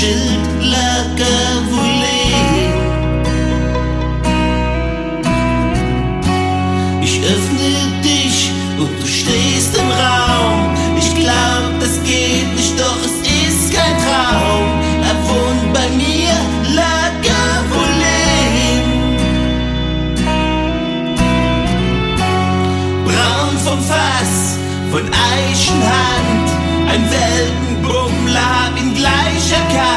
شلت لك وليه Ich öffne dich und du stehst im Raum. Ich glaub, das geht nicht, doch es ist kein Traum. Er bei mir, Lager. vom Fass, von Eichenhand, ein Welten hab ihn gleich erkannt.